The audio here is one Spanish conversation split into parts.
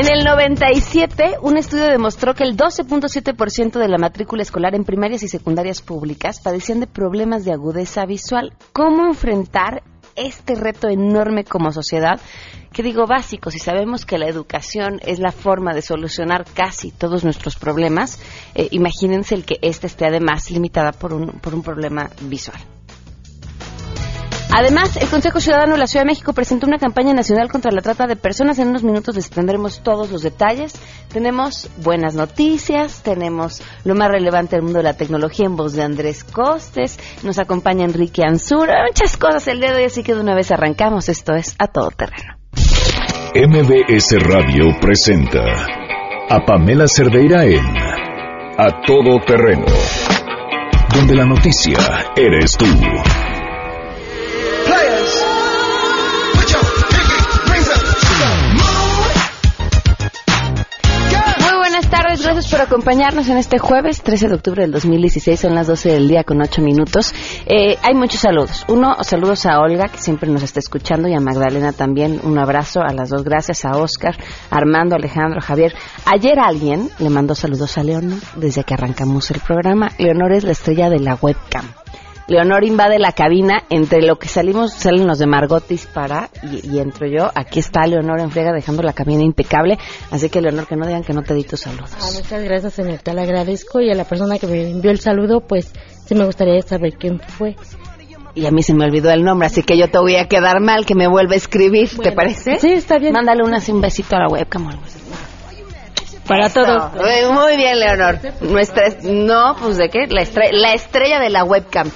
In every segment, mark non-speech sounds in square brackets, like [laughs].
En el 97, un estudio demostró que el 12.7% de la matrícula escolar en primarias y secundarias públicas padecían de problemas de agudeza visual. ¿Cómo enfrentar este reto enorme como sociedad? Que digo básico, si sabemos que la educación es la forma de solucionar casi todos nuestros problemas, eh, imagínense el que ésta esté además limitada por un, por un problema visual. Además, el Consejo Ciudadano de la Ciudad de México presentó una campaña nacional contra la trata de personas. En unos minutos les tendremos todos los detalles. Tenemos buenas noticias, tenemos lo más relevante del mundo de la tecnología en voz de Andrés Costes, nos acompaña Enrique Ansura, muchas cosas el dedo y así que de una vez arrancamos. Esto es A Todo Terreno. MBS Radio presenta a Pamela Cerdeira en A Todo Terreno, donde la noticia eres tú. Gracias por acompañarnos en este jueves 13 de octubre del 2016. Son las 12 del día con 8 minutos. Eh, hay muchos saludos. Uno, saludos a Olga, que siempre nos está escuchando, y a Magdalena también. Un abrazo a las dos. Gracias a Oscar, Armando, Alejandro, Javier. Ayer alguien le mandó saludos a Leonor desde que arrancamos el programa. Leonor es la estrella de la webcam. Leonor invade la cabina, entre lo que salimos, salen los de Margotis para, y, entro yo, aquí está Leonor en friega dejando la cabina impecable, así que Leonor, que no digan que no te di tus saludos. Ah, muchas gracias, señorita, le agradezco, y a la persona que me envió el saludo, pues sí me gustaría saber quién fue. Y a mí se me olvidó el nombre, así que yo te voy a quedar mal que me vuelva a escribir, ¿te parece? Sí, está bien. Mándale un besito a la webcam o algo así. Para todo. Muy bien, Leonor. Nuestra, no, pues de qué? La, la estrella de la webcam.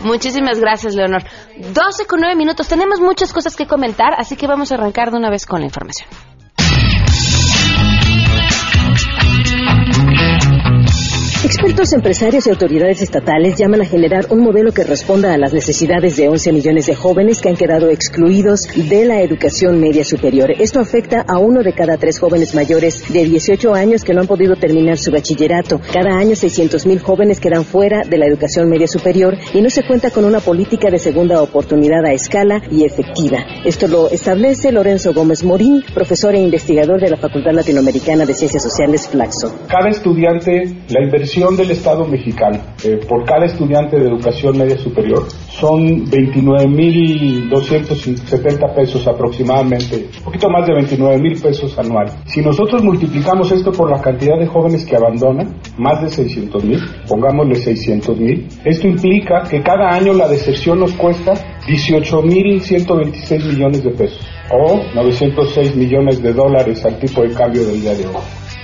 Muchísimas gracias, Leonor. 12 con 9 minutos. Tenemos muchas cosas que comentar, así que vamos a arrancar de una vez con la información. Expertos empresarios y autoridades estatales llaman a generar un modelo que responda a las necesidades de 11 millones de jóvenes que han quedado excluidos de la educación media superior. Esto afecta a uno de cada tres jóvenes mayores de 18 años que no han podido terminar su bachillerato. Cada año 600 mil jóvenes quedan fuera de la educación media superior y no se cuenta con una política de segunda oportunidad a escala y efectiva. Esto lo establece Lorenzo Gómez Morín, profesor e investigador de la Facultad Latinoamericana de Ciencias Sociales Flaxo. Cada estudiante, la inversión del Estado mexicano eh, por cada estudiante de educación media superior son 29.270 pesos aproximadamente, un poquito más de 29.000 pesos anuales. Si nosotros multiplicamos esto por la cantidad de jóvenes que abandonan, más de 600.000, pongámosle 600.000, esto implica que cada año la deserción nos cuesta 18.126 millones de pesos o 906 millones de dólares al tipo de cambio del día de hoy.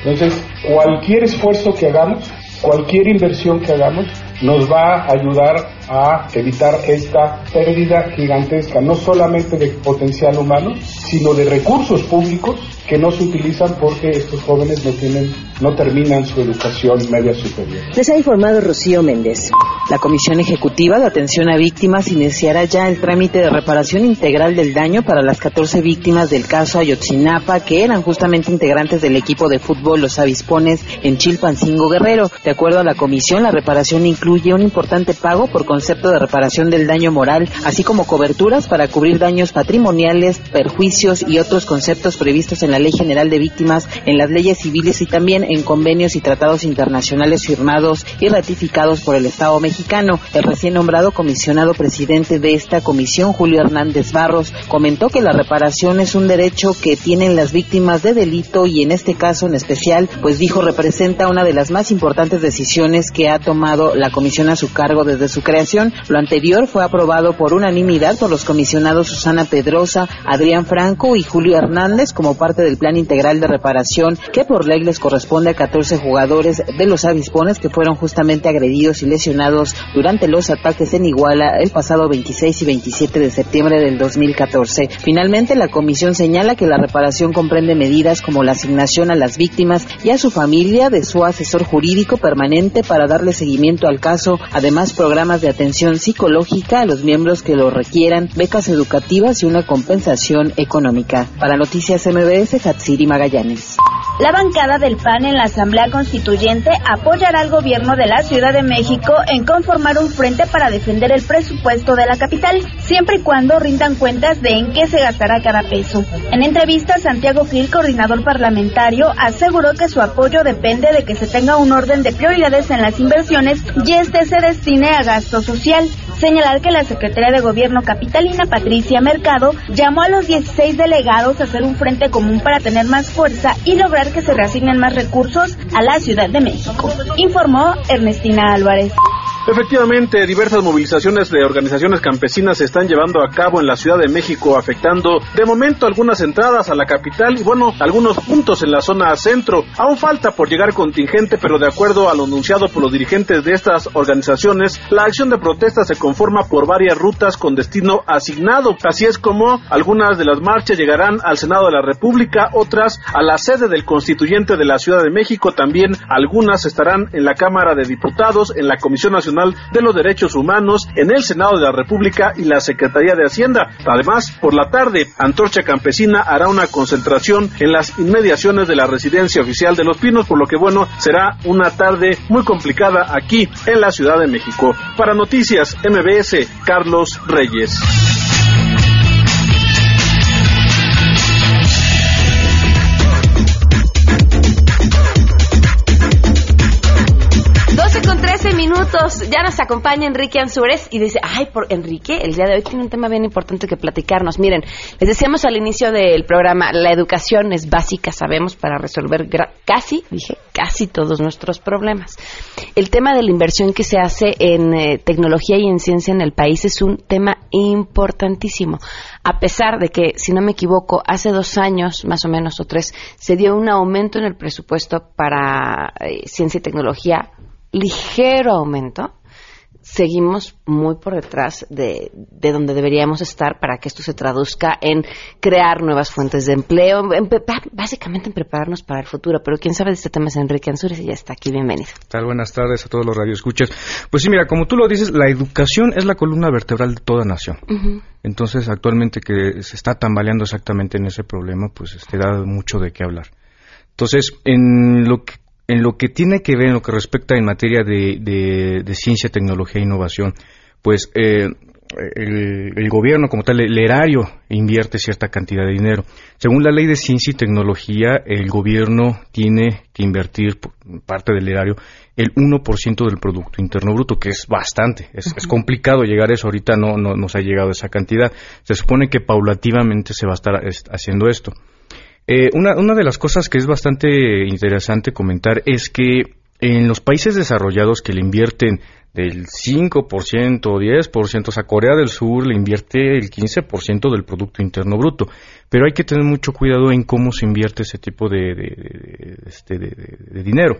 Entonces, cualquier esfuerzo que hagamos cualquier inversión que hagamos nos va a ayudar a evitar esta pérdida gigantesca, no solamente de potencial humano, sino de recursos públicos que no se utilizan porque estos jóvenes no tienen, no terminan su educación media superior. Les ha informado Rocío Méndez. La Comisión Ejecutiva de Atención a Víctimas iniciará ya el trámite de reparación integral del daño para las 14 víctimas del caso Ayotzinapa, que eran justamente integrantes del equipo de fútbol Los Avispones en Chilpancingo Guerrero. De acuerdo a la comisión, la reparación incluye un importante pago por concepto de reparación del daño moral, así como coberturas para cubrir daños patrimoniales, perjuicios y otros conceptos previstos en la Ley General de Víctimas, en las leyes civiles y también en convenios y tratados internacionales firmados y ratificados por el Estado mexicano. El recién nombrado comisionado presidente de esta comisión, Julio Hernández Barros, comentó que la reparación es un derecho que tienen las víctimas de delito y en este caso en especial, pues dijo representa una de las más importantes decisiones que ha tomado la comisión a su cargo desde su creación. Lo anterior fue aprobado por unanimidad por los comisionados Susana Pedrosa, Adrián Franco y Julio Hernández como parte del plan integral de reparación que por ley les corresponde a 14 jugadores de los avispones que fueron justamente agredidos y lesionados durante los ataques en Iguala el pasado 26 y 27 de septiembre del 2014. Finalmente, la comisión señala que la reparación comprende medidas como la asignación a las víctimas y a su familia de su asesor jurídico permanente para darle seguimiento al caso, además programas de atención psicológica a los miembros que lo requieran, becas educativas y una compensación económica. Para Noticias MBS, Hatsiri Magallanes. La bancada del PAN en la Asamblea Constituyente apoyará al gobierno de la Ciudad de México en conformar un frente para defender el presupuesto de la capital, siempre y cuando rindan cuentas de en qué se gastará cada peso. En entrevista, Santiago Gil, coordinador parlamentario, aseguró que su apoyo depende de que se tenga un orden de prioridades en las inversiones y este se destine a gasto social. Señalar que la Secretaría de Gobierno capitalina, Patricia Mercado, llamó a los 16 delegados a hacer un frente común para tener más fuerza y lograr que se reasignen más recursos a la Ciudad de México, informó Ernestina Álvarez. Efectivamente, diversas movilizaciones de organizaciones campesinas se están llevando a cabo en la Ciudad de México, afectando de momento algunas entradas a la capital y bueno, algunos puntos en la zona centro. Aún falta por llegar contingente, pero de acuerdo a lo anunciado por los dirigentes de estas organizaciones, la acción de protesta se conforma por varias rutas con destino asignado. Así es como algunas de las marchas llegarán al Senado de la República, otras a la sede del constituyente de la Ciudad de México, también algunas estarán en la Cámara de Diputados, en la Comisión Nacional de los Derechos Humanos en el Senado de la República y la Secretaría de Hacienda. Además, por la tarde, Antorcha Campesina hará una concentración en las inmediaciones de la residencia oficial de Los Pinos, por lo que bueno, será una tarde muy complicada aquí en la Ciudad de México. Para Noticias MBS, Carlos Reyes. Ya nos acompaña Enrique Ansúrez y dice, ay, por Enrique, el día de hoy tiene un tema bien importante que platicarnos. Miren, les decíamos al inicio del programa, la educación es básica, sabemos, para resolver casi, dije, casi todos nuestros problemas. El tema de la inversión que se hace en eh, tecnología y en ciencia en el país es un tema importantísimo. A pesar de que, si no me equivoco, hace dos años, más o menos, o tres, se dio un aumento en el presupuesto para eh, ciencia y tecnología ligero aumento, seguimos muy por detrás de, de, donde deberíamos estar para que esto se traduzca en crear nuevas fuentes de empleo, básicamente en prepararnos para el futuro. Pero quien sabe de este tema es Enrique Ansúrez y ya está aquí. Bienvenido. Tal, buenas tardes a todos los radioescuchas. Pues sí, mira, como tú lo dices, la educación es la columna vertebral de toda nación. Entonces, actualmente que se está tambaleando exactamente en ese problema, pues este, da mucho de qué hablar. Entonces, en lo que en lo que tiene que ver, en lo que respecta en materia de, ciencia, tecnología e innovación, pues eh, el, gobierno como tal, el erario invierte cierta cantidad de dinero. Según la ley de ciencia y tecnología, el gobierno tiene que invertir parte del erario el 1% del Producto Interno Bruto, que es bastante. Es, complicado llegar a eso. Ahorita no, no nos ha llegado esa cantidad. Se supone que paulativamente se va a estar haciendo esto. Eh, una, una de las cosas que es bastante interesante comentar es que en los países desarrollados que le invierten del 5% o 10%, o sea, Corea del Sur le invierte el 15% del Producto Interno Bruto. Pero hay que tener mucho cuidado en cómo se invierte ese tipo de, de, este, dinero.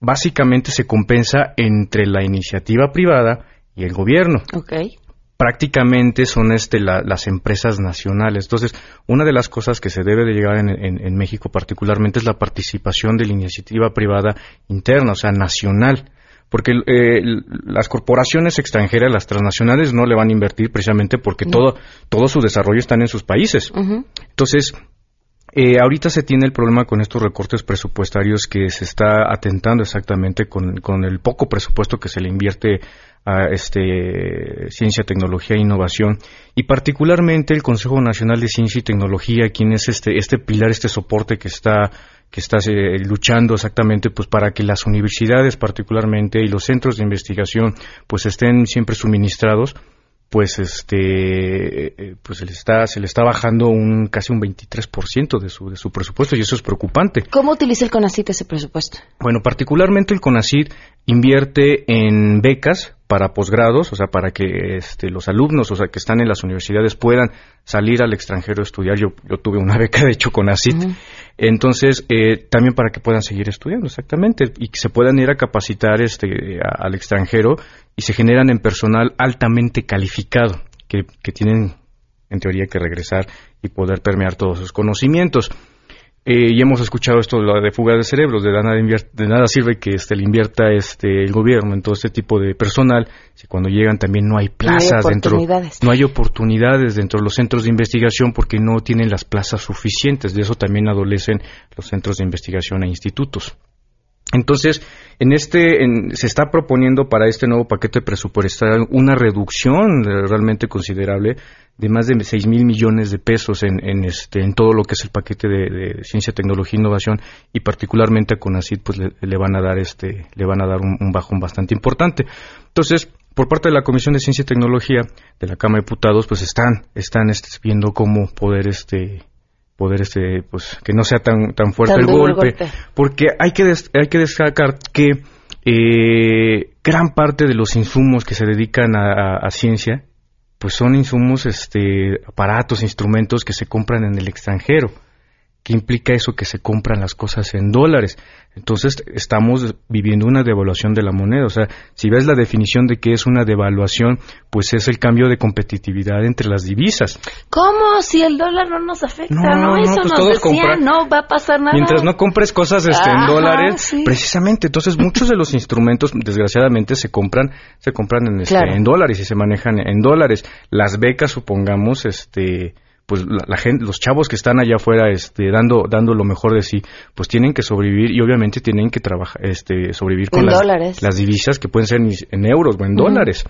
Básicamente se compensa entre la iniciativa privada y el gobierno. Okay prácticamente son este, las empresas nacionales. Entonces, una de las cosas que se debe de llegar en, México particularmente es la participación de la iniciativa privada interna, o sea, nacional. Porque eh, las corporaciones extranjeras, las transnacionales, no le van a invertir precisamente porque todo, todo su desarrollo está en sus países. Entonces, eh, ahorita se tiene el problema con estos recortes presupuestarios que se está atentando exactamente con, con el poco presupuesto que se le invierte a este, ciencia, tecnología e innovación y particularmente el Consejo Nacional de Ciencia y Tecnología, quien es este, este pilar, este soporte que está que está eh, luchando exactamente pues para que las universidades particularmente y los centros de investigación pues estén siempre suministrados pues este eh, pues se le está se le está bajando un casi un 23% de su de su presupuesto y eso es preocupante. ¿Cómo utiliza el CONACYT ese presupuesto? Bueno, particularmente el CONACYT invierte en becas para posgrados, o sea, para que este, los alumnos, o sea, que están en las universidades puedan salir al extranjero a estudiar. Yo, yo tuve una beca, de hecho, con ACIT. Entonces, eh, también para que puedan seguir estudiando, exactamente, y que se puedan ir a capacitar este, al extranjero y se generan en personal altamente calificado, que, que tienen, en teoría, que regresar y poder permear todos sus conocimientos. Eh, y hemos escuchado esto de fuga de cerebros, de nada, de nada sirve que este, le invierta este, el gobierno en todo este tipo de personal, si cuando llegan también no hay plazas dentro, no hay oportunidades dentro de los centros de investigación porque no tienen las plazas suficientes, de eso también adolecen los centros de investigación e institutos. Entonces, en este, se está proponiendo para este nuevo paquete presupuestario una reducción realmente considerable de más de 6 mil millones de pesos en, en, este, en todo lo que es el paquete de, ciencia, tecnología e innovación y particularmente a CONACYT pues le, van a dar este, le van a dar un, un, bajón bastante importante. Entonces, por parte de la Comisión de Ciencia y Tecnología de la Cámara de Diputados, pues están, están este, viendo cómo poder este, poder este pues que no sea tan tan fuerte el golpe, porque hay que hay que destacar que eh, gran parte de los insumos que se dedican a, ciencia pues son insumos este aparatos instrumentos que se compran en el extranjero ¿Qué implica eso? Que se compran las cosas en dólares. Entonces estamos viviendo una devaluación de la moneda. O sea, si ves la definición de qué es una devaluación, pues es el cambio de competitividad entre las divisas. ¿Cómo? Si el dólar no nos afecta, ¿no? eso pues nos decía, no va a pasar nada. Mientras no compres cosas este, en dólares, precisamente. Entonces muchos de los [laughs] instrumentos, desgraciadamente, se compran, se compran en, este, en dólares y se manejan en dólares. Las becas, supongamos, este pues la, gente, los chavos que están allá afuera este, dando, dando lo mejor de sí, pues tienen que sobrevivir y obviamente tienen que trabajar, este, sobrevivir con las, las, divisas que pueden ser en euros o en dólares.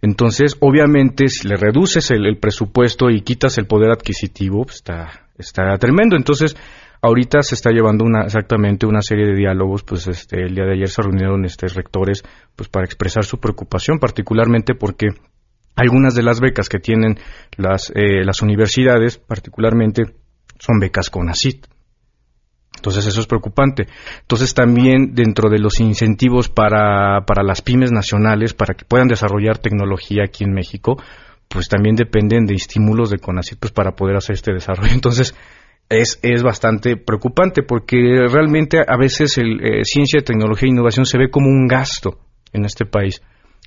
Entonces, obviamente, si le reduces el, presupuesto y quitas el poder adquisitivo, pues está, está tremendo. Entonces, ahorita se está llevando una, exactamente una serie de diálogos, pues este, el día de ayer se reunieron este, rectores, pues para expresar su preocupación, particularmente porque algunas de las becas que tienen las, eh, las universidades, particularmente, son becas con ACIT. Entonces eso es preocupante. Entonces también dentro de los incentivos para, para las pymes nacionales, para que puedan desarrollar tecnología aquí en México, pues también dependen de estímulos de CONACYT pues, para poder hacer este desarrollo. [laughs] Entonces es, es bastante preocupante porque realmente a veces el, eh, ciencia, tecnología e innovación se ve como un gasto en este país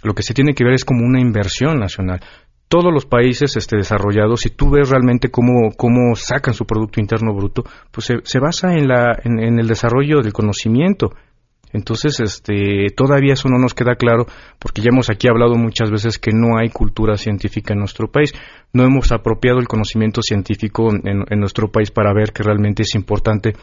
lo que se tiene que ver es como una inversión nacional. Todos los países este, desarrollados, si tú ves realmente cómo, cómo sacan su Producto Interno Bruto, pues se, basa en, la, en, el desarrollo del conocimiento. Entonces, este, todavía eso no nos queda claro, porque ya hemos aquí hablado muchas veces que no hay cultura científica en nuestro país. No hemos apropiado el conocimiento científico en nuestro país para ver que realmente es importante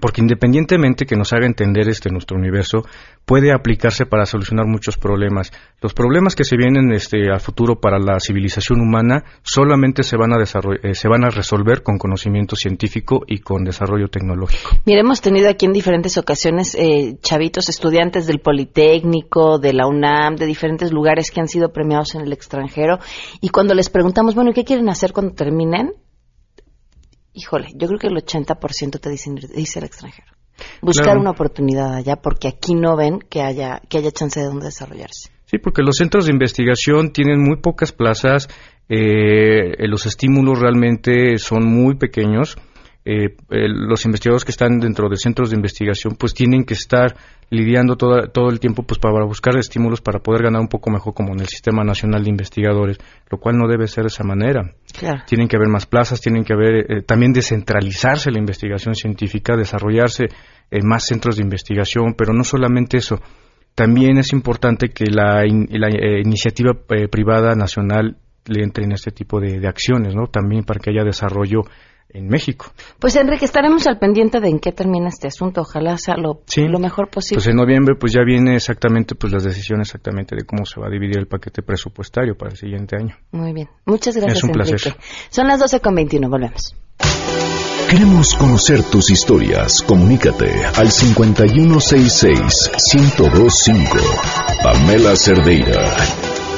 porque independientemente que nos haga entender este nuestro universo, puede aplicarse para solucionar muchos problemas. Los problemas que se vienen este a futuro para la civilización humana solamente se van a eh, se van a resolver con conocimiento científico y con desarrollo tecnológico. Mira, hemos tenido aquí en diferentes ocasiones eh, chavitos estudiantes del Politécnico, de la UNAM, de diferentes lugares que han sido premiados en el extranjero y cuando les preguntamos, bueno, ¿qué quieren hacer cuando terminen? Híjole, yo creo que el 80% te dicen, dice el extranjero. Buscar una oportunidad allá porque aquí no ven que haya, que haya chance de donde desarrollarse. Sí, porque los centros de investigación tienen muy pocas plazas, eh, los estímulos realmente son muy pequeños eh, los investigadores que están dentro de centros de investigación pues tienen que estar lidiando todo, todo el tiempo pues para buscar estímulos para poder ganar un poco mejor como en el sistema nacional de investigadores lo cual no debe ser de esa manera. Tienen que haber más plazas tienen que haber eh, también descentralizarse la investigación científica desarrollarse en más centros de investigación pero no solamente eso. También es importante que la, eh, iniciativa privada nacional le entre en este tipo de, de acciones no también para que haya desarrollo en México. Pues Enrique, estaremos al pendiente de en qué termina este asunto. Ojalá sea lo, lo mejor posible. Pues en noviembre pues ya viene exactamente pues las decisiones exactamente de cómo se va a dividir el paquete presupuestario para el siguiente año. Muy bien. Muchas gracias, es un Enrique. Placer. Son las 12 con 21. Volvemos. Queremos conocer tus historias. Comunícate al 5166-1025. Pamela Cerdeira.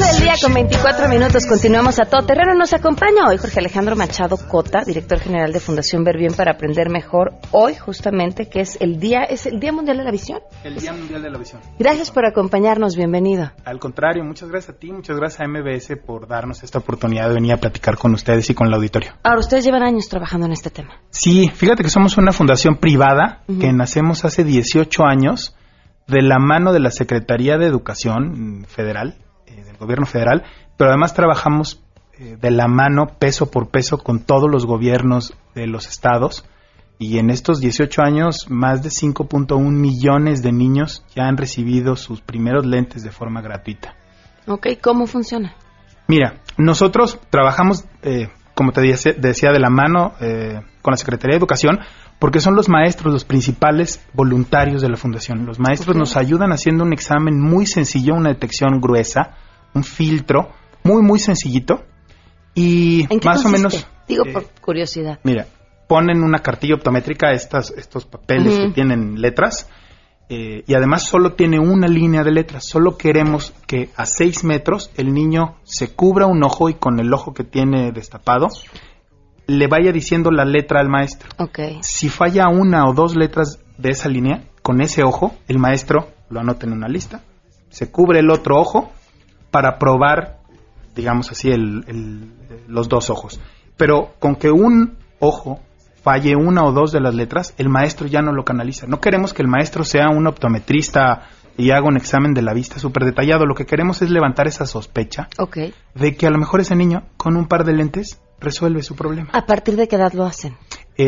Del día con 24 24 minutos, continuamos a todo terreno. Nos acompaña hoy Jorge Alejandro Machado Cota, director general de Fundación Ver Bien para Aprender Mejor. Hoy, justamente, que es el día, es el Día Mundial de la Visión. El Día Mundial de la Visión. Gracias por acompañarnos, bienvenido. Al contrario, muchas gracias a ti, muchas gracias a MBS por darnos esta oportunidad de venir a platicar con ustedes y con el auditorio. Ahora, ustedes llevan años trabajando en este tema. Sí, fíjate que somos una fundación privada que nacemos hace 18 años de la mano de la Secretaría de Educación Federal, Gobierno Federal, pero además trabajamos eh, de la mano peso por peso con todos los gobiernos de los estados y en estos 18 años más de 5.1 millones de niños ya han recibido sus primeros lentes de forma gratuita. Ok, ¿cómo funciona? Mira, nosotros trabajamos, eh, como te decía, decía, de la mano con la Secretaría de Educación, porque son los maestros los principales voluntarios de la fundación. Los maestros nos ayudan haciendo un examen muy sencillo, una detección gruesa, un filtro muy, muy sencillito. Y más o menos. Digo por curiosidad. Mira, ponen una cartilla optométrica, estas, estos papeles que tienen letras. Eh, y además solo tiene una línea de letras. Solo queremos que a 6 metros el niño se cubra un ojo y con el ojo que tiene destapado le vaya diciendo la letra al maestro. Okay. Si falla una o dos letras de esa línea, con ese ojo, el maestro lo anota en una lista, se cubre el otro ojo para probar, digamos así, el, los dos ojos. Pero con que un ojo falle una o dos de las letras, el maestro ya no lo canaliza. No queremos que el maestro sea un optometrista y haga un examen de la vista súper detallado. Lo que queremos es levantar esa sospecha de que a lo mejor ese niño con un par de lentes resuelve su problema. ¿A partir de qué edad lo hacen?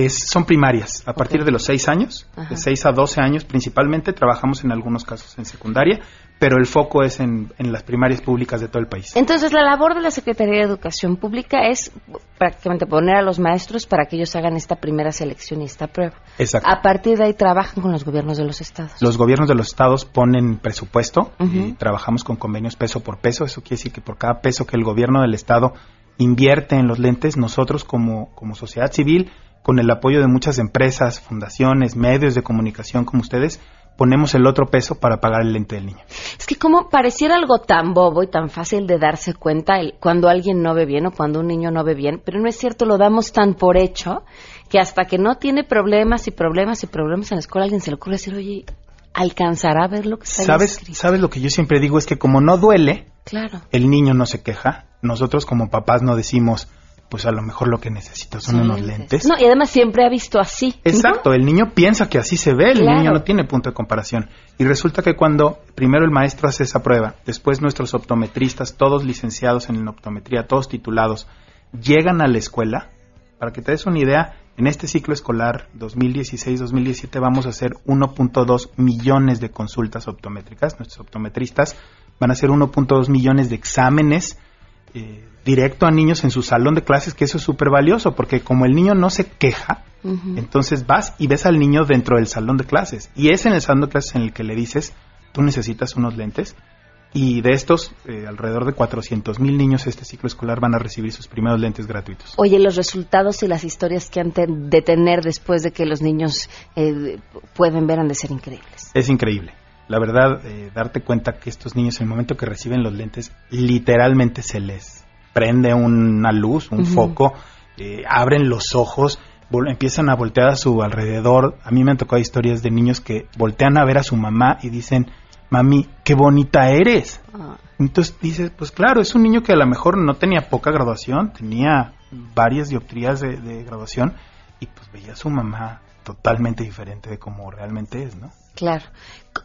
son primarias, a partir de los 6 años, de 6 a 12 años principalmente, trabajamos en algunos casos en secundaria, pero el foco es en, las primarias públicas de todo el país. Entonces, la labor de la Secretaría de Educación Pública es prácticamente poner a los maestros para que ellos hagan esta primera selección y esta prueba. Exacto. A partir de ahí trabajan con los gobiernos de los estados. Los gobiernos de los estados ponen presupuesto y trabajamos con convenios peso por peso. Eso quiere decir que por cada peso que el gobierno del estado invierte en los lentes, nosotros como, como sociedad civil con el apoyo de muchas empresas, fundaciones, medios de comunicación como ustedes, ponemos el otro peso para pagar el lente del niño. Es que como pareciera algo tan bobo y tan fácil de darse cuenta el, cuando alguien no ve bien o cuando un niño no ve bien, pero no es cierto, lo damos tan por hecho que hasta que no tiene problemas y problemas y problemas en la escuela, alguien se le ocurre decir, oye, ¿alcanzará a ver lo que está ¿Sabes, ¿Sabes lo que yo siempre digo? Es que como no duele, claro. el niño no se queja. Nosotros como papás no decimos, pues a lo mejor lo que necesito son unos lentes. No, y además siempre ha visto así. Exacto, el niño piensa que así se ve, el niño no tiene punto de comparación. Y resulta que cuando primero el maestro hace esa prueba, después nuestros optometristas, todos licenciados en optometría, todos titulados, llegan a la escuela, para que te des una idea, en este ciclo escolar 2016-2017 vamos a hacer 1.2 millones de consultas optométricas, nuestros optometristas van a hacer 1.2 millones de exámenes eh, directo a niños en su salón de clases, que eso es súper valioso, porque como el niño no se queja, entonces vas y ves al niño dentro del salón de clases. Y es en el salón de clases en el que le dices, tú necesitas unos lentes. Y de estos, eh, alrededor de 400 mil niños este ciclo escolar van a recibir sus primeros lentes gratuitos. Oye, los resultados y las historias que han de tener después de que los niños eh, pueden ver han de ser increíbles. Es increíble. La verdad, eh, darte cuenta que estos niños, en el momento que reciben los lentes, literalmente se les prende una luz, un foco, eh, abren los ojos, empiezan a voltear a su alrededor. A mí me han tocado historias de niños que voltean a ver a su mamá y dicen, mami, qué bonita eres. Ah. Entonces dices, pues claro, es un niño que a lo mejor no tenía poca graduación, tenía varias dioptrías de, de graduación y pues veía a su mamá totalmente diferente de como realmente es, ¿no? Claro.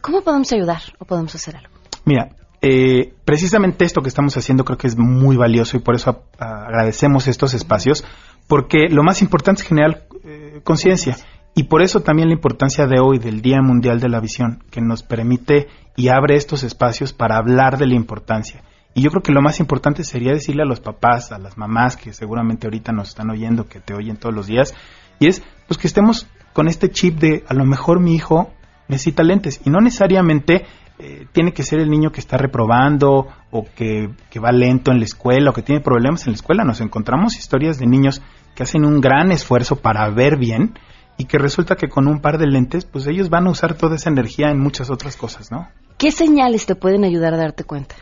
¿Cómo podemos ayudar o podemos hacer algo? Mira, eh, precisamente esto que estamos haciendo creo que es muy valioso y por eso agradecemos estos espacios, porque lo más importante es generar eh, conciencia. Y por eso también la importancia de hoy, del Día Mundial de la Visión, que nos permite y abre estos espacios para hablar de la importancia. Y yo creo que lo más importante sería decirle a los papás, a las mamás que seguramente ahorita nos están oyendo, que te oyen todos los días, y es pues que estemos con este chip de a lo mejor mi hijo necesita lentes y no necesariamente eh, tiene que ser el niño que está reprobando o que, va lento en la escuela o que tiene problemas en la escuela. Nos encontramos historias de niños que hacen un gran esfuerzo para ver bien y que resulta que con un par de lentes, pues ellos van a usar toda esa energía en muchas otras cosas, ¿no? ¿Qué señales te pueden ayudar a darte cuenta?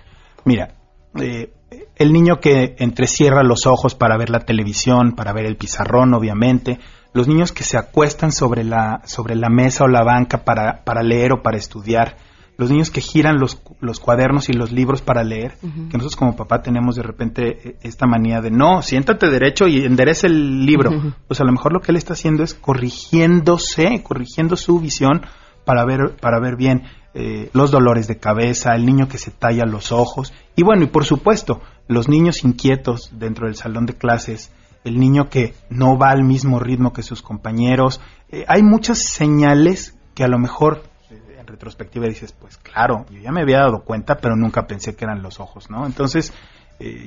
Mira, eh, el niño que entrecierra los ojos para ver la televisión, para ver el pizarrón, obviamente, los niños que se acuestan sobre la, sobre la mesa o la banca para, para leer o para estudiar, los niños que giran los, los cuadernos y los libros para leer, que nosotros como papá tenemos de repente eh, esta manía de no, siéntate derecho y enderece el libro. Pues a lo mejor lo que él está haciendo es corrigiéndose, corrigiendo su visión para ver, para ver bien eh, los dolores de cabeza, el niño que se talla los ojos y bueno, y por supuesto, los niños inquietos dentro del salón de clases, el niño que no va al mismo ritmo que sus compañeros. Eh, hay muchas señales que a lo mejor en retrospectiva dices, pues claro, yo ya me había dado cuenta, pero nunca pensé que eran los ojos, ¿no? Entonces,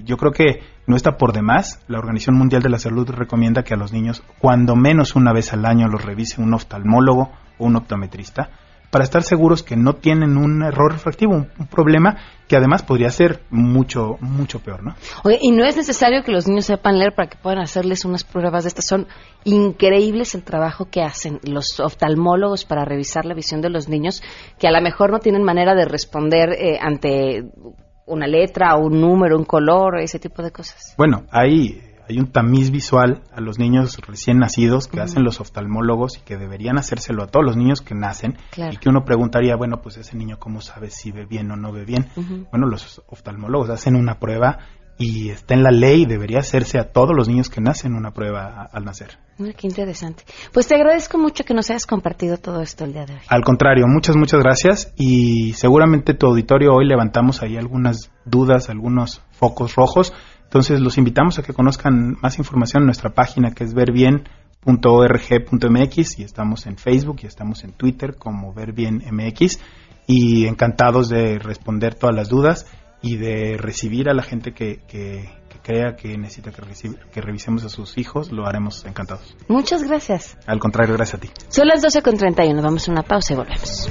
yo creo que no está por demás. La Organización Mundial de la Salud recomienda que a los niños, cuando menos una vez al año, los revise un oftalmólogo o un optometrista para estar seguros que no tienen un error refractivo, un, problema que además podría ser mucho, mucho peor, ¿no? Oye, y no es necesario que los niños sepan leer para que puedan hacerles unas pruebas de estas. Son increíbles el trabajo que hacen los oftalmólogos para revisar la visión de los niños, que a lo mejor no tienen manera de responder eh, ante una letra, un número, un color, ese tipo de cosas. Bueno, hay hay un tamiz visual a los niños recién nacidos que hacen los oftalmólogos y que deberían hacérselo a todos los niños que nacen y que uno preguntaría, bueno, pues ese niño cómo sabe si ve bien o no ve bien. Bueno, los oftalmólogos hacen una prueba y está en la ley, debería hacerse a todos los niños que nacen una prueba al nacer. qué interesante. Pues te agradezco mucho que nos hayas compartido todo esto el día de hoy. Al contrario, muchas, muchas gracias y seguramente tu auditorio hoy levantamos ahí algunas dudas, algunos focos rojos entonces los invitamos a que conozcan más información en nuestra página que es verbien.org.mx y estamos en Facebook y estamos en Twitter como verbienmx y encantados de responder todas las dudas y de recibir a la gente que, crea que necesita que, que, revisemos a sus hijos, lo haremos encantados. Muchas gracias. Al contrario, gracias a ti. Son las 12.31, vamos a una pausa y volvemos.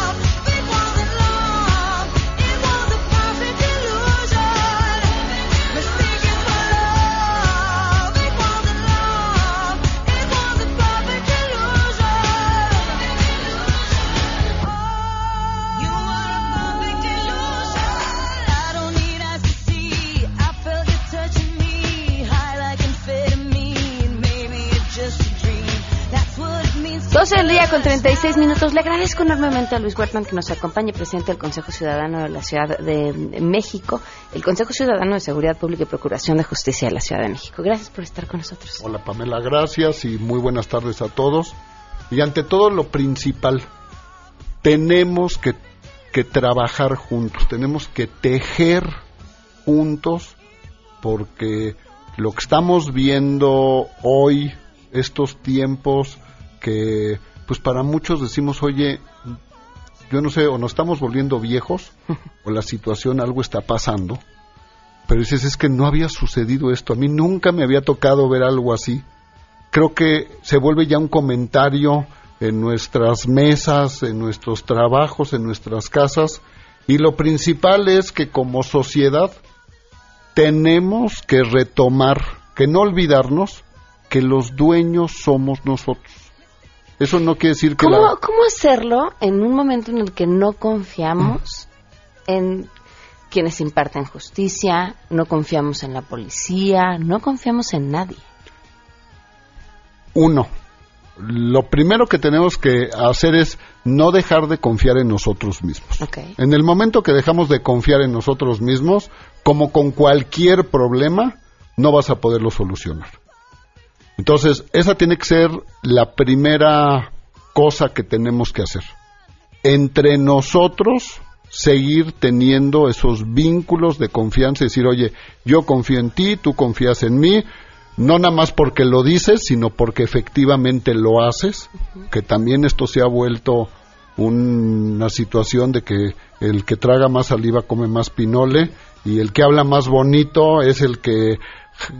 Día con 36 minutos. Le agradezco enormemente a Luis Huertman que nos acompañe, presidente del Consejo Ciudadano de la Ciudad de México, el Consejo Ciudadano de Seguridad Pública y Procuración de Justicia de la Ciudad de México. Gracias por estar con nosotros. Hola Pamela, gracias y muy buenas tardes a todos. Y ante todo lo principal, tenemos que, que trabajar juntos, tenemos que tejer juntos porque lo que estamos viendo hoy, estos tiempos, que pues para muchos decimos, oye, yo no sé, o nos estamos volviendo viejos, [laughs] o la situación, algo está pasando, pero dices, es que no había sucedido esto, a mí nunca me había tocado ver algo así. Creo que se vuelve ya un comentario en nuestras mesas, en nuestros trabajos, en nuestras casas, y lo principal es que como sociedad tenemos que retomar, que no olvidarnos que los dueños somos nosotros eso no quiere decir que... ¿Cómo, ¿Cómo hacerlo en un momento en el que no confiamos en quienes imparten justicia, no confiamos en la policía, no confiamos en nadie? Uno, lo primero que tenemos que hacer es no dejar de confiar en nosotros mismos. En el momento que dejamos de confiar en nosotros mismos, como con cualquier problema, no vas a poderlo solucionar. Entonces, esa tiene que ser la primera cosa que tenemos que hacer. Entre nosotros, seguir teniendo esos vínculos de confianza y decir, oye, yo confío en ti, tú confías en mí, no nada más porque lo dices, sino porque efectivamente lo haces, que también esto se ha vuelto una situación de que el que traga más saliva come más pinole y el que habla más bonito es el que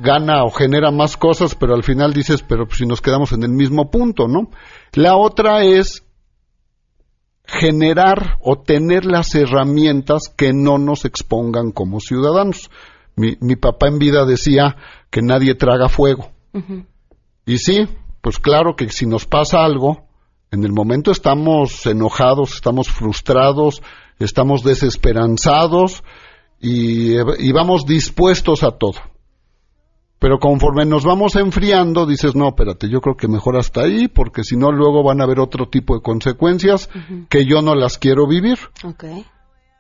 gana o genera más cosas, pero al final dices, pero si nos quedamos en el mismo punto, ¿no? La otra es generar o tener las herramientas que no nos expongan como ciudadanos. Mi, mi papá en vida decía que nadie traga fuego. Y sí, pues claro que si nos pasa algo, en el momento estamos enojados, estamos frustrados, estamos desesperanzados y, y vamos dispuestos a todo. Pero conforme nos vamos enfriando, dices, no, espérate, yo creo que mejor hasta ahí, porque si no, luego van a haber otro tipo de consecuencias que yo no las quiero vivir.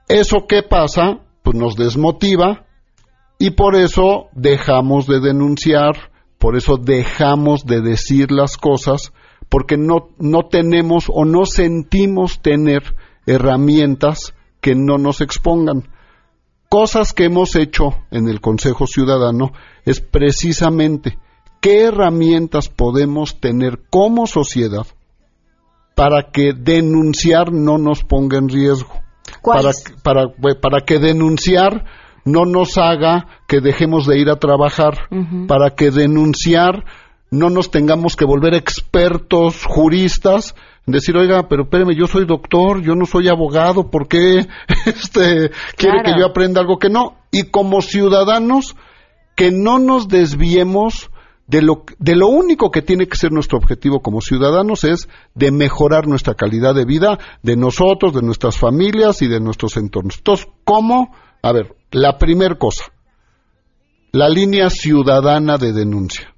Eso qué pasa, pues nos desmotiva y por eso dejamos de denunciar, por eso dejamos de decir las cosas, porque no, no tenemos o no sentimos tener herramientas que no nos expongan cosas que hemos hecho en el Consejo Ciudadano es precisamente qué herramientas podemos tener como sociedad para que denunciar no nos ponga en riesgo. Para, para, para, que denunciar no nos haga que dejemos de ir a trabajar, para que denunciar no nos tengamos que volver expertos juristas decir, oiga, pero espéreme, yo soy doctor, yo no soy abogado, ¿por qué [laughs] este, quiere que yo aprenda algo que no? Y como ciudadanos, que no nos desviemos de lo, de lo único que tiene que ser nuestro objetivo como ciudadanos es de mejorar nuestra calidad de vida de nosotros, de nuestras familias y de nuestros entornos. Entonces, ¿cómo? A ver, la primera cosa, la línea ciudadana de denuncia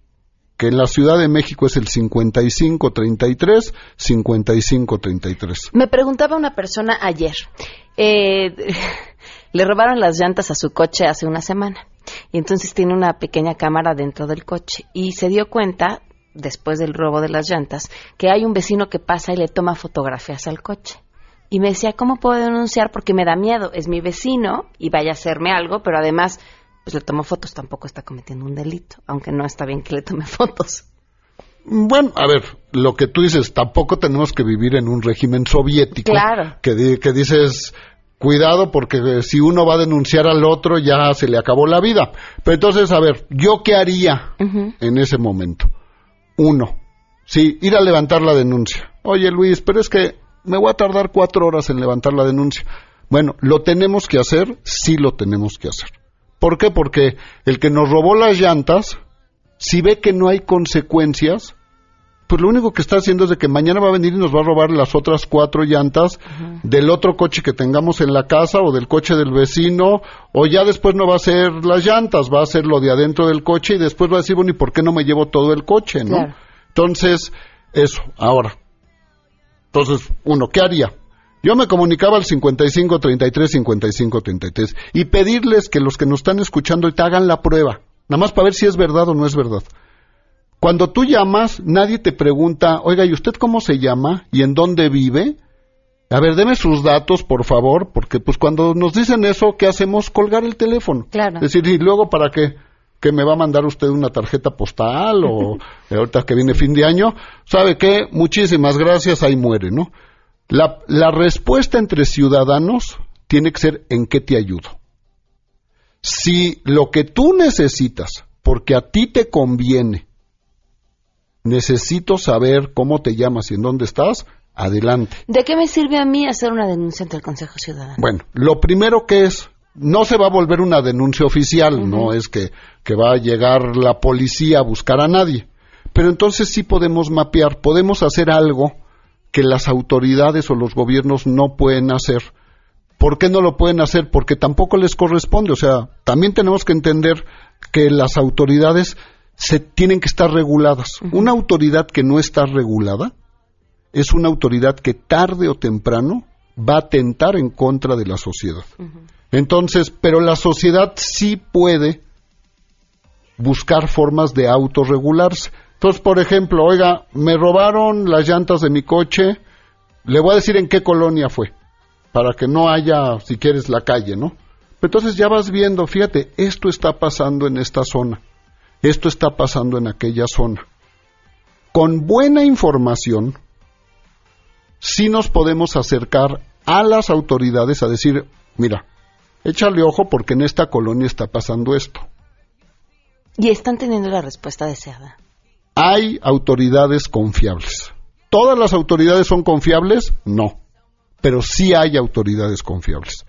que en la Ciudad de México es el 5533, 5533. Me preguntaba una persona ayer, eh, [laughs] le robaron las llantas a su coche hace una semana y entonces tiene una pequeña cámara dentro del coche y se dio cuenta después del robo de las llantas que hay un vecino que pasa y le toma fotografías al coche. Y me decía, ¿cómo puedo denunciar? Porque me da miedo. Es mi vecino y vaya a hacerme algo, pero además pues le tomó fotos, tampoco está cometiendo un delito, aunque no está bien que le tome [laughs] fotos. Bueno, a ver, lo que tú dices, tampoco tenemos que vivir en un régimen soviético. Claro. Que, que dices, cuidado porque si uno va a denunciar al otro ya se le acabó la vida. Pero entonces, a ver, ¿yo qué haría en ese momento? Uno, sí, ir a levantar la denuncia. Oye Luis, pero es que me voy a tardar cuatro horas en levantar la denuncia. Bueno, ¿lo tenemos que hacer? Sí lo tenemos que hacer. ¿Por qué? Porque el que nos robó las llantas, si ve que no hay consecuencias, pues lo único que está haciendo es de que mañana va a venir y nos va a robar las otras cuatro llantas del otro coche que tengamos en la casa o del coche del vecino, o ya después no va a ser las llantas, va a ser lo de adentro del coche y después va a decir, bueno, ¿y por qué no me llevo todo el coche? ¿no? Entonces, eso, ahora. Entonces, uno, ¿qué haría? Yo me comunicaba al 55 33 55 33 y pedirles que los que nos están escuchando te hagan la prueba, nada más para ver si es verdad o no es verdad. Cuando tú llamas, nadie te pregunta, oiga, ¿y usted cómo se llama? ¿Y en dónde vive? A ver, deme sus datos, por favor, porque pues cuando nos dicen eso, ¿qué hacemos? Colgar el teléfono. Claro. Es decir, ¿y luego para qué? ¿Que me va a mandar usted una tarjeta postal o [laughs] ahorita que viene fin de año? ¿Sabe qué? Muchísimas gracias, ahí muere, ¿no? La, la respuesta entre ciudadanos tiene que ser en qué te ayudo. Si lo que tú necesitas, porque a ti te conviene, necesito saber cómo te llamas y en dónde estás, adelante. ¿De qué me sirve a mí hacer una denuncia ante el Consejo Ciudadano? Bueno, lo primero que es, no se va a volver una denuncia oficial, no es que, que va a llegar la policía a buscar a nadie, pero entonces sí podemos mapear, podemos hacer algo que las autoridades o los gobiernos no pueden hacer. ¿Por qué no lo pueden hacer? Porque tampoco les corresponde. O sea, también tenemos que entender que las autoridades se tienen que estar reguladas. Una autoridad que no está regulada es una autoridad que tarde o temprano va a atentar en contra de la sociedad. Entonces, pero la sociedad sí puede buscar formas de autorregularse. Entonces, por ejemplo, oiga, me robaron las llantas de mi coche, le voy a decir en qué colonia fue, para que no haya, si quieres, la calle, ¿no? Entonces ya vas viendo, fíjate, esto está pasando en esta zona, esto está pasando en aquella zona. Con buena información, sí nos podemos acercar a las autoridades a decir, mira, échale ojo porque en esta colonia está pasando esto. ¿Y están teniendo la respuesta deseada? Hay autoridades confiables. ¿Todas las autoridades son confiables? No. Pero sí hay autoridades confiables.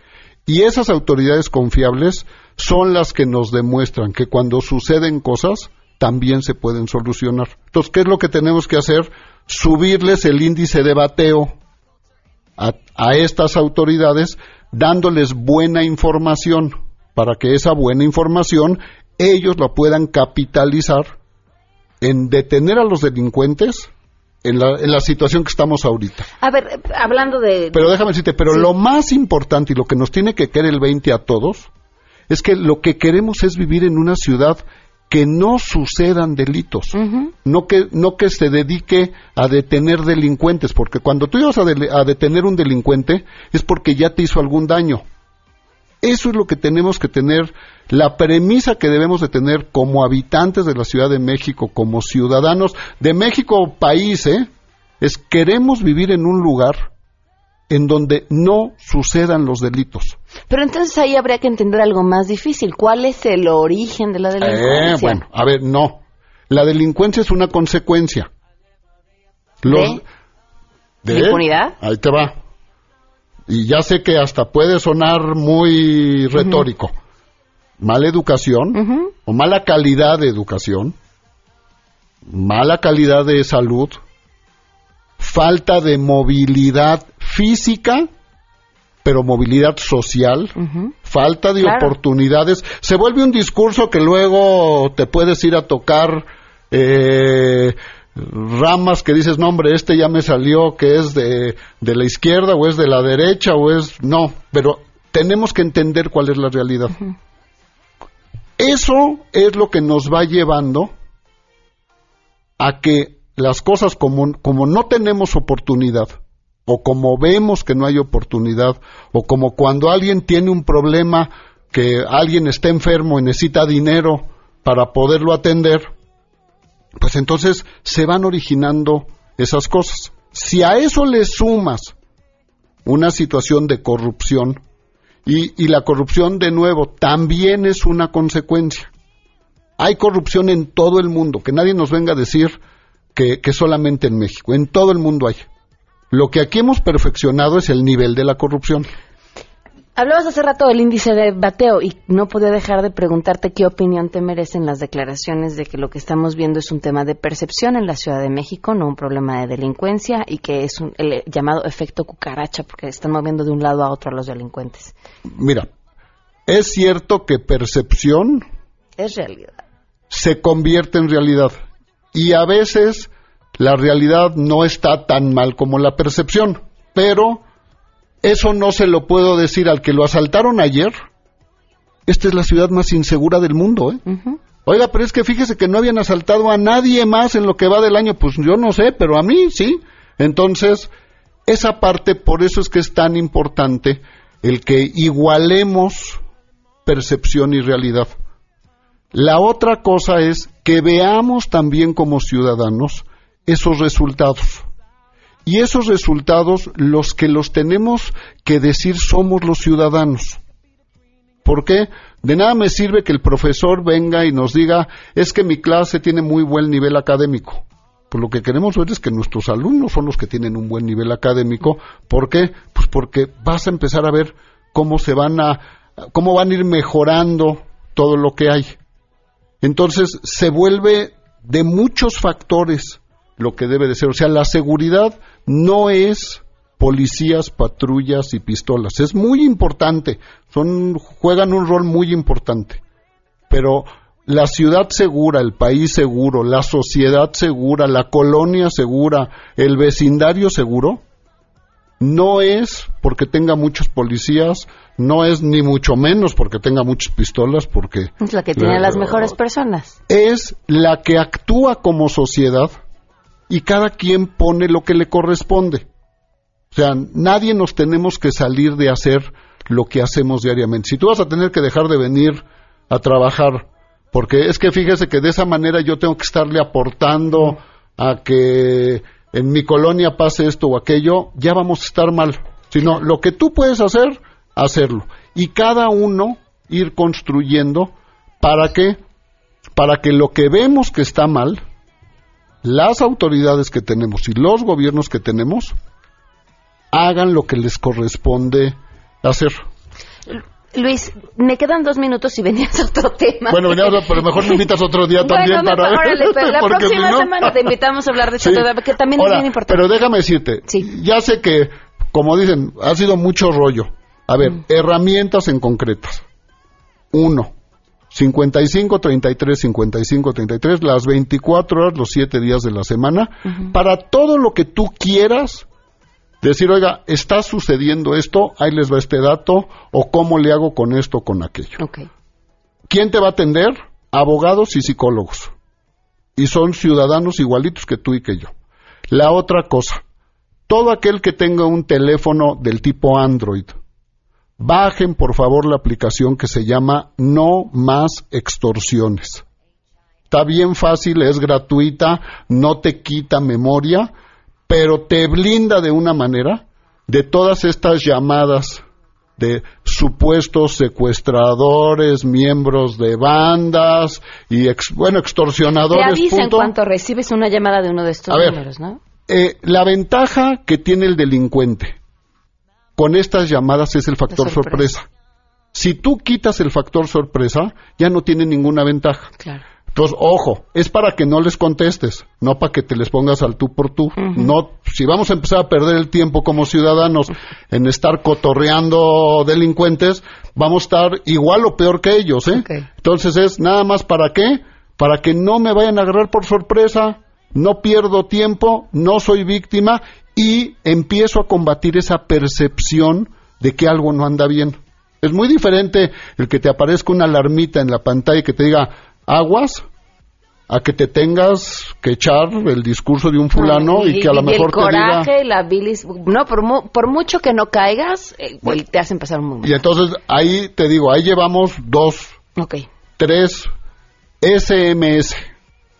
Y esas autoridades confiables son las que nos demuestran que cuando suceden cosas, también se pueden solucionar. Entonces, ¿qué es lo que tenemos que hacer? Subirles el índice de bateo a, a estas autoridades, dándoles buena información, para que esa buena información ellos la puedan capitalizar en detener a los delincuentes en la, en la, situación que estamos ahorita. A ver, hablando de... Pero déjame decirte, pero sí. lo más importante y lo que nos tiene que querer el 20 a todos es que lo que queremos es vivir en una ciudad que no sucedan delitos, uh -huh. no, que, no que se dedique a detener delincuentes, porque cuando tú ibas a, de, a detener un delincuente es porque ya te hizo algún daño. Eso es lo que tenemos que tener, la premisa que debemos de tener como habitantes de la Ciudad de México, como ciudadanos de México país, ¿eh? es queremos vivir en un lugar en donde no sucedan los delitos. Pero entonces ahí habría que entender algo más difícil. ¿Cuál es el origen de la delincuencia? Eh, bueno, a ver, no. La delincuencia es una consecuencia. Los, ¿De? ¿De impunidad? Ahí te va. Y ya sé que hasta puede sonar muy retórico. Uh -huh. Mala educación uh -huh. o mala calidad de educación, mala calidad de salud, falta de movilidad física, pero movilidad social, uh -huh. falta de claro. oportunidades. Se vuelve un discurso que luego te puedes ir a tocar eh, ramas que dices, no hombre, este ya me salió que es de, de, la izquierda o es de la derecha o es... No, pero tenemos que entender cuál es la realidad. Uh -huh. Eso es lo que nos va llevando a que las cosas como, como no tenemos oportunidad, o como vemos que no hay oportunidad, o como cuando alguien tiene un problema, que alguien está enfermo y necesita dinero para poderlo atender, pues entonces se van originando esas cosas. Si a eso le sumas una situación de corrupción, y, la corrupción de nuevo también es una consecuencia. Hay corrupción en todo el mundo, que nadie nos venga a decir que solamente en México, en todo el mundo hay. Lo que aquí hemos perfeccionado es el nivel de la corrupción. Hablabas hace rato del índice de bateo y no podía dejar de preguntarte qué opinión te merecen las declaraciones de que lo que estamos viendo es un tema de percepción en la Ciudad de México, no un problema de delincuencia y que es un, el llamado efecto cucaracha porque están moviendo de un lado a otro a los delincuentes. Mira, es cierto que percepción es realidad. Se convierte en realidad y a veces la realidad no está tan mal como la percepción, pero eso no se lo puedo decir al que lo asaltaron ayer. Esta es la ciudad más insegura del mundo, ¿eh? Uh -huh. Oiga, pero es que fíjese que no habían asaltado a nadie más en lo que va del año. Pues yo no sé, pero a mí sí. Entonces, esa parte, por eso es que es tan importante el que igualemos percepción y realidad. La otra cosa es que veamos también como ciudadanos esos resultados. Y esos resultados, los que los tenemos que decir somos los ciudadanos. ¿Por qué? De nada me sirve que el profesor venga y nos diga, es que mi clase tiene muy buen nivel académico. Pues lo que queremos ver es que nuestros alumnos son los que tienen un buen nivel académico. ¿Por qué? Pues porque vas a empezar a ver cómo se van a, cómo van a ir mejorando todo lo que hay. Entonces se vuelve de muchos factores lo que debe de ser. O sea, la seguridad no es policías, patrullas y pistolas. Es muy importante. Son, juegan un rol muy importante. Pero la ciudad segura, el país seguro, la sociedad segura, la colonia segura, el vecindario seguro, no es porque tenga muchos policías, no es ni mucho menos porque tenga muchas pistolas, porque... Es la que tiene la, las mejores personas. Es la que actúa como sociedad y cada quien pone lo que le corresponde. O sea, nadie nos tenemos que salir de hacer lo que hacemos diariamente. Si tú vas a tener que dejar de venir a trabajar, porque es que fíjese que de esa manera yo tengo que estarle aportando a que en mi colonia pase esto o aquello, ya vamos a estar mal. Sino lo que tú puedes hacer, hacerlo. Y cada uno ir construyendo para que, para que lo que vemos que está mal, las autoridades que tenemos y los gobiernos que tenemos hagan lo que les corresponde hacer. Luis, me quedan dos minutos y venías a [laughs] otro tema. Bueno, venías, pero mejor me invitas otro día también para órale, pero la [laughs] próxima semana te invitamos a hablar de [laughs] eso, que también es bien importante. Pero déjame decirte, sí. ya sé que, como dicen, ha sido mucho rollo. A ver, mm. herramientas en concretas. Uno, 55 33 55 33 las 24 horas los 7 días de la semana para todo lo que tú quieras decir, oiga, está sucediendo esto, ahí les va este dato, o cómo le hago con esto, con aquello. ¿Quién te va a atender? Abogados y psicólogos. Y son ciudadanos igualitos que tú y que yo. La otra cosa, todo aquel que tenga un teléfono del tipo Android, bajen por favor la aplicación que se llama No Más Extorsiones. Está bien fácil, es gratuita, no te quita memoria pero te blinda de una manera de todas estas llamadas de supuestos secuestradores, miembros de bandas y bueno, extorsionadores. Te avisa en cuanto recibes una llamada de uno de estos números, ¿no? Eh, la ventaja que tiene el delincuente con estas llamadas es el factor sorpresa. Si tú quitas el factor sorpresa, ya no tiene ninguna ventaja. Claro. Entonces, ojo, es para que no les contestes, no para que te les pongas al tú por tú. No, si vamos a empezar a perder el tiempo como ciudadanos en estar cotorreando delincuentes, vamos a estar igual o peor que ellos, ¿eh? Entonces es nada más para qué? Para que no me vayan a agarrar por sorpresa, no pierdo tiempo, no soy víctima y empiezo a combatir esa percepción de que algo no anda bien. Es muy diferente el que te aparezca una alarmita en la pantalla y que te diga, aguas a que te tengas que echar el discurso de un fulano y, que a lo mejor el coraje, te la bilis, no por, por mucho que no caigas, eh, te hacen pasar un momento. Y entonces ahí te digo, ahí llevamos dos, tres SMS.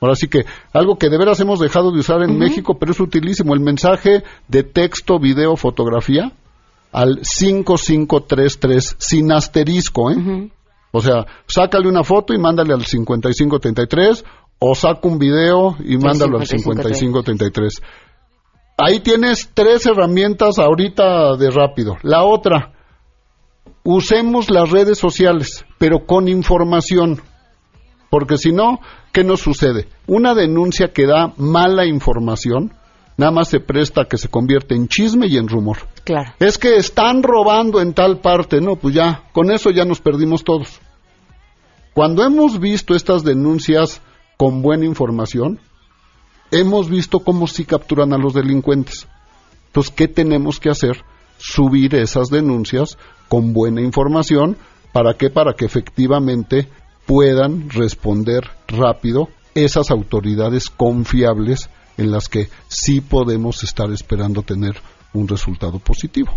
Ahora sí que algo que de veras hemos dejado de usar en México, pero es utilísimo, el mensaje de texto, video, fotografía al 5533 sin asterisco, ¿eh? O sea, sácale una foto y mándale al 5533 o saca un video y mándalo al 5533. Ahí tienes tres herramientas ahorita de rápido. La otra, usemos las redes sociales, pero con información. Porque si no, ¿qué nos sucede? Una denuncia que da mala información, nada más se presta a que se convierte en chisme y en rumor. Claro. Es que están robando en tal parte, no, pues ya, con eso ya nos perdimos todos. Cuando hemos visto estas denuncias con buena información, hemos visto cómo sí capturan a los delincuentes. Entonces, ¿qué tenemos que hacer? Subir esas denuncias con buena información. ¿Para qué? Para que efectivamente puedan responder rápido esas autoridades confiables en las que sí podemos estar esperando tener un resultado positivo.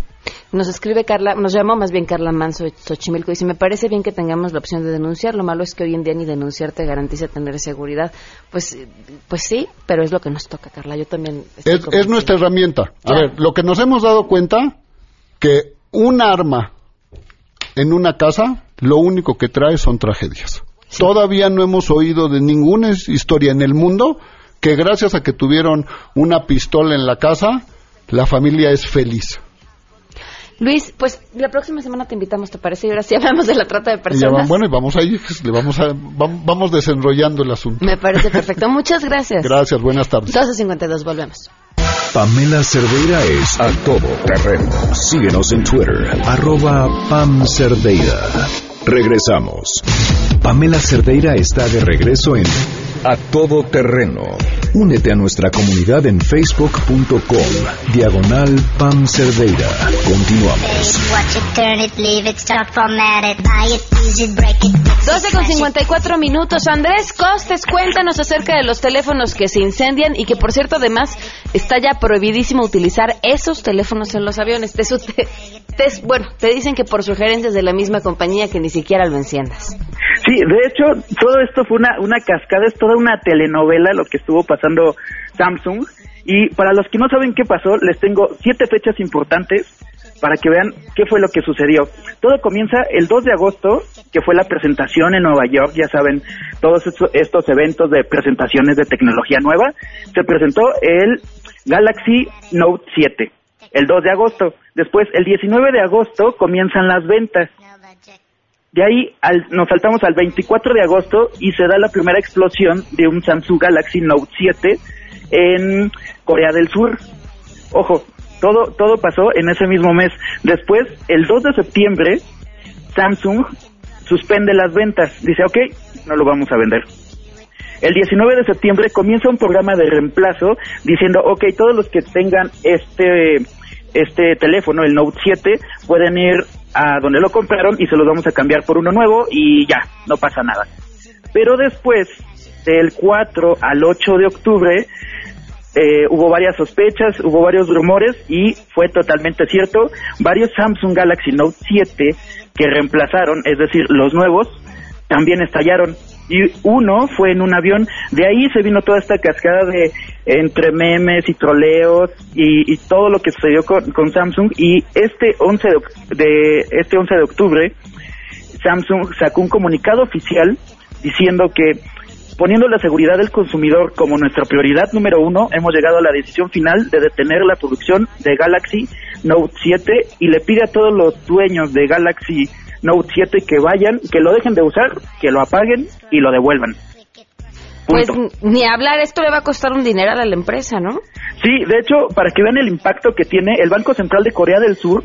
Nos escribe Carla, nos llamó más bien Carla Manso de Xochimilco y dice, me parece bien que tengamos la opción de denunciar, lo malo es que hoy en día ni denunciar te garantiza tener seguridad. Pues, pues sí, pero es lo que nos toca, Carla, yo también... Es, nuestra herramienta. A ver, lo que nos hemos dado cuenta, que un arma en una casa, lo único que trae son tragedias. Todavía no hemos oído de ninguna historia en el mundo que gracias a que tuvieron una pistola en la casa, la familia es feliz. Luis, pues la próxima semana te invitamos, ¿te parece? Y ahora sí [laughs] hablamos de la trata de personas. bueno, y vamos ahí, le vamos, a, vamos desenrollando el asunto. Me parece perfecto. [laughs] Muchas gracias. Gracias, buenas tardes. 12.52, volvemos. Pamela Cerdeira es a todo terreno. Síguenos en Twitter, arroba Pam Cerdeira. Regresamos. Pamela Cerdeira está de regreso en A Todo Terreno. Únete a nuestra comunidad en facebook.com. Diagonal Pam Cerdeira. Continuamos. 12 con 54 minutos. Andrés Costes, cuéntanos acerca de los teléfonos que se incendian y que, por cierto, además está ya prohibidísimo utilizar esos teléfonos en los aviones. Te, bueno, te dicen que por sugerencias de la misma compañía que ni siquiera lo enciendas. Sí, de hecho, todo esto fue una, una cascada, es toda una telenovela lo que estuvo pasando Samsung. Y para los que no saben qué pasó, les tengo siete fechas importantes para que vean qué fue lo que sucedió. Todo comienza el 2 de agosto, que fue la presentación en Nueva York, ya saben, todos estos, estos eventos de presentaciones de tecnología nueva. Se presentó el Galaxy Note 7, el 2 de agosto. Después, el 19 de agosto, comienzan las ventas. De ahí nos saltamos al 24 de agosto y se da la primera explosión de un Samsung Galaxy Note 7 en Corea del Sur. Ojo, todo, todo pasó en ese mismo mes. Después, el 2 de septiembre, Samsung suspende las ventas. Dice, ok, no lo vamos a vender. El 19 de septiembre comienza un programa de reemplazo diciendo, ok, todos los que tengan este, este teléfono, el Note 7, pueden ir a donde lo compraron y se los vamos a cambiar por uno nuevo y ya, no pasa nada. Pero después, del 4 al 8 de octubre, eh, hubo varias sospechas, hubo varios rumores y fue totalmente cierto. Varios Samsung Galaxy Note 7 que reemplazaron, es decir, los nuevos, también estallaron. Y uno fue en un avión. De ahí se vino toda esta cascada de entre memes y troleos y, todo lo que sucedió con, Samsung. Y este 11 de, este 11 de octubre, Samsung sacó un comunicado oficial diciendo que Poniendo la seguridad del consumidor como nuestra prioridad número uno, hemos llegado a la decisión final de detener la producción de Galaxy Note 7 y le pide a todos los dueños de Galaxy Note 7 que vayan, que lo dejen de usar, que lo apaguen y lo devuelvan. Pues ni hablar, esto le va a costar un dinero a la empresa, ¿no? Sí, de hecho, para que vean el impacto que tiene, el Banco Central de Corea del Sur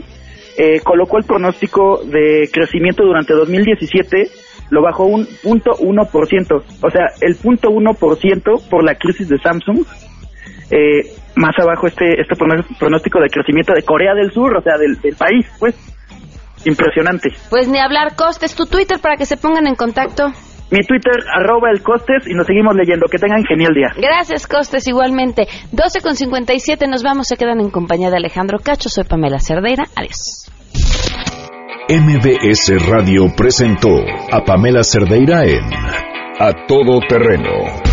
eh, colocó el pronóstico de crecimiento durante 2017 lo bajó un punto uno por ciento. O sea, el punto uno por ciento por la crisis de Samsung. Eh, más abajo este este pronóstico de crecimiento de Corea del Sur, o sea, del, país, pues. Impresionante. Pues ni hablar, Costes, tu Twitter para que se pongan en contacto. Mi Twitter, arroba el Costes, y nos seguimos leyendo. Que tengan genial día. Gracias, Costes, igualmente. 12 con 57, nos vamos, se quedan en compañía de Alejandro Cacho. Soy Pamela Cerdeira. Adiós. MBS Radio presentó a Pamela Cerdeira en A Todo Terreno.